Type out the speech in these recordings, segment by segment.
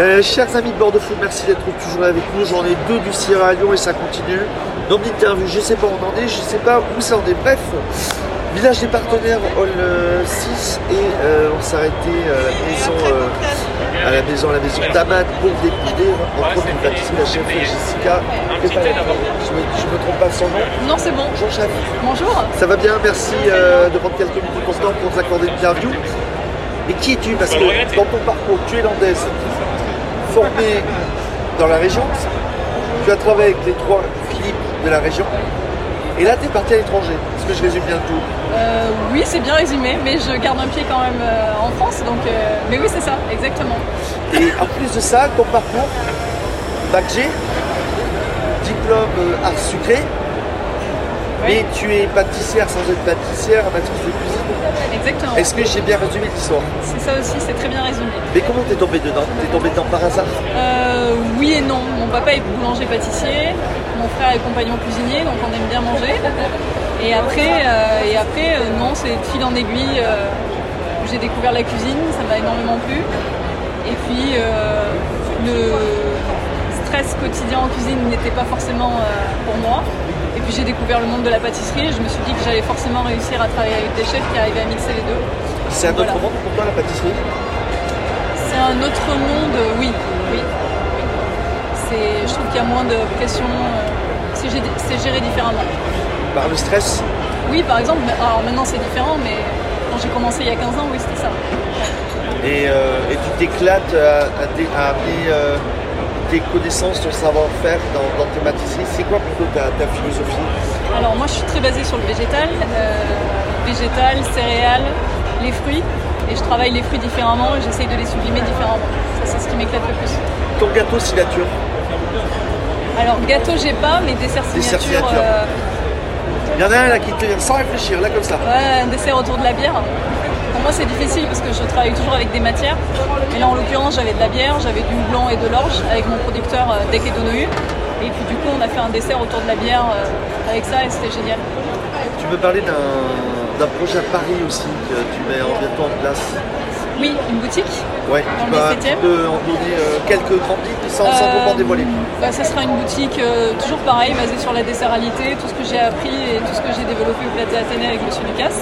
Euh, chers amis de Bordeaux Foot, merci d'être toujours avec nous. J'en ai deux du Sierra à Lyon et ça continue. Nombre d'interviews, je sais pas où on en est, je sais pas où ça en est. Bref, village des partenaires, Hall 6 et euh, on s'est arrêté à la maison, euh, à la maison, à la maison d'Amad pour découvrir entre autres une pâtisserie, la chef Jessica. Je me, je me trompe pas son nom. Non, c'est bon. Bonjour chef. Bonjour. Ça va bien, merci euh, de prendre quelques minutes de ton temps pour nous accorder une interview. Mais qui es-tu? Parce que dans ton parcours, tu es landaise, formé dans la région, tu as travaillé avec les trois Philippe de la région, et là tu es parti à l'étranger. Est-ce que je résume bien tout? Euh, oui, c'est bien résumé, mais je garde un pied quand même euh, en France. Donc, euh, mais oui, c'est ça, exactement. Et en plus de ça, ton parcours, bac G, diplôme art sucré, mais tu es pâtissière sans être pâtissière, amatrice de cuisine. Exactement. Est-ce que j'ai bien résumé l'histoire C'est ça aussi, c'est très bien résumé. Mais comment t'es tombé dedans? T'es tombé dedans par hasard? Euh, oui et non. Mon papa est boulanger-pâtissier, mon frère est compagnon cuisinier, donc on aime bien manger. Et après, euh, et après euh, non, c'est de fil en aiguille. euh, j'ai découvert la cuisine, ça m'a énormément plu. Et puis, le stress quotidien en cuisine n'était pas forcément pour moi. Puis j'ai découvert le monde de la pâtisserie et je me suis dit que j'allais forcément réussir à travailler avec des chefs qui arrivaient à mixer les deux. C'est un autre Voilà. monde pour toi la pâtisserie C'est un autre monde, euh, oui. oui. C'est- Je trouve qu'il y a moins de pression. euh, C'est gé- c'est géré différemment. Par le stress Oui, par exemple, alors maintenant c'est différent, mais quand j'ai commencé il y a 15 ans, oui, c'était ça. et, euh, et tu t'éclates à, à euh, tes connaissances, ton savoir-faire dans, dans tes. C'est quoi plutôt ta, ta philosophie Alors moi je suis très basée sur le végétal, euh, végétal, céréales, les fruits, et je travaille les fruits différemment et j'essaye de les sublimer différemment. Ça c'est ce qui m'éclate le plus. Ton gâteau signature Alors gâteau j'ai pas, mais dessert Dessert signature, signature. euh, Il y en a un là qui te vient sans réfléchir, là comme ça. ouais, un dessert autour de la bière. Pour moi c'est difficile parce que je travaille toujours avec des matières. Et là en l'occurrence j'avais de la bière, j'avais du blanc et de l'orge avec mon producteur euh, Deck et Donohu. Et puis du coup on a fait un dessert autour de la bière euh, avec ça et c'était génial. Tu veux parler d'un projet à Paris aussi que tu mets en bientôt en place? Oui, une boutique. Ouais, Dans tu vas 17e. te en donner euh, quelques grandes lignes sans, Euh, dévoiler. bah, ça sera une boutique euh, toujours pareil, basée sur la desseralité, tout ce que j'ai appris et tout ce que j'ai développé au Plaza Athénée avec Monsieur Lucas.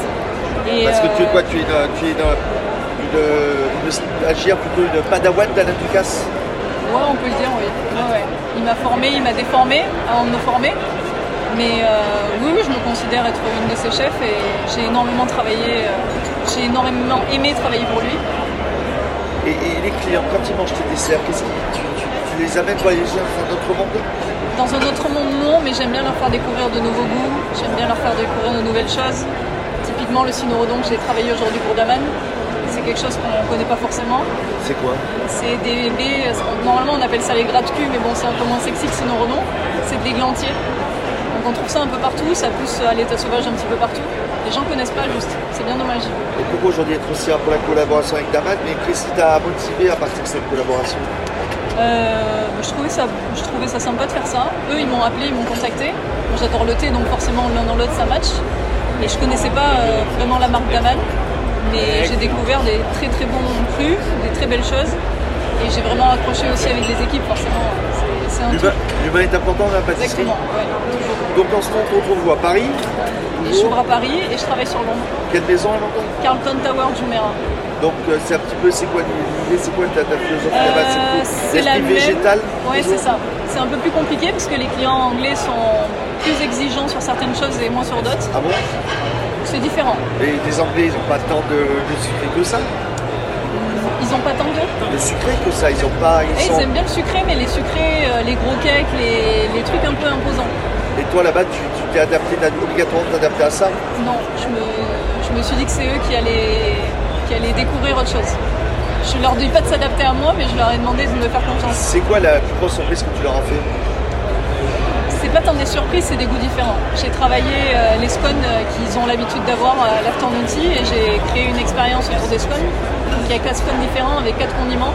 Et, Parce que tu es euh, quoi Tu es, tu es une, une, une stagiaire, plutôt une padawan d'Alain Ducasse Ouais, on peut le dire, oui. Ouais, ouais. Il m'a formé, il m'a déformé avant de me former. Mais euh, oui, oui, je me considère être une de ses chefs et j'ai énormément travaillé, euh, j'ai énormément aimé travailler pour lui. Et, et les clients, quand ils mangent tes desserts, qu'est-ce qu'ils, tu, tu- tu les amènes voyager dans un autre monde? Dans un autre monde, non, mais j'aime bien leur faire découvrir de nouveaux goûts, j'aime bien leur faire découvrir de nouvelles choses. Typiquement, le cynorhodon que j'ai travaillé aujourd'hui pour Daman, c'est quelque chose qu'on ne connaît pas forcément. C'est quoi C'est des baies, normalement on appelle ça les gratte-cul, mais bon, c'est un peu moins sexy que cynorhodon. C'est des glantiers. Donc on trouve ça un peu partout, ça pousse à l'état sauvage un petit peu partout. Les gens connaissent pas juste, c'est bien dommage. Et pourquoi aujourd'hui être aussi pour la collaboration avec Daman Mais qu'est-ce qui t'a motivé à partir de cette collaboration? Euh, je, trouvais ça, je trouvais ça sympa de faire ça. Eux, ils m'ont appelé, ils m'ont contacté. Moi, j'adore le thé, donc forcément, l'un dans l'autre, ça match. Et je connaissais pas euh, vraiment la marque Daman, mais j'ai découvert des très très bons crus, des très belles choses. Et j'ai vraiment accroché aussi avec les équipes, forcément. C'est- C'est un L'humain est important dans la pâtisserie. Exactement, ouais, toujours. Donc en ce moment, on retrouve à Paris? Et je s'ouvre à Paris et je travaille sur Londres. Quelle maison à Londres Carlton Tower, Jumeirah. Donc euh, c'est un petit peu, c'est quoi l'idée, c'est quoi ta, ta philosophie là-bas? Euh, C'est c'est la l'esprit même. végétal Ouais, c'est ça. C'est un peu plus compliqué parce que les clients anglais sont plus exigeants certaines choses et moins sur d'autres. Ah bon? C'est différent. Et les Anglais, ils n'ont pas tant de, de sucré que ça? Ils ont pas tant de. De sucré que ça, ils ont pas. Ils Eh, sont... ils aiment bien le sucré, mais les sucrés, euh, les gros cakes, les, les trucs un peu imposants. Et toi là-bas, tu tu t'es adapté, obligatoirement t'adapter à ça? Non, je me, je me suis dit que c'est eux qui allaient, qui allaient découvrir autre chose. Je leur dis pas de s'adapter à moi, mais je leur ai demandé de me faire confiance. C'est quoi la plus grosse surprise que tu leur as fait? Tant des surprises, c'est des goûts différents. J'ai travaillé euh, les scones euh, qu'ils ont l'habitude d'avoir à l'afternoon tea et j'ai créé une expérience autour des scones. Donc il y a quatre scones différents avec quatre condiments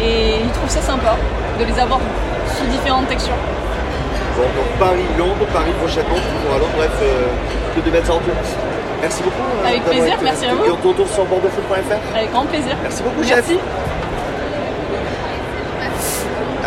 et ils trouvent ça sympa de les avoir sous différentes textures. Bon, donc Paris, Londres, Paris prochainement, toujours à Londres, bref, euh, que de belles aventures. Merci beaucoup. euh, Avec plaisir, été- merci à vous. Et on te retrouve sur bordeauxfoot.fr. Avec grand plaisir. Merci beaucoup, chef. Merci.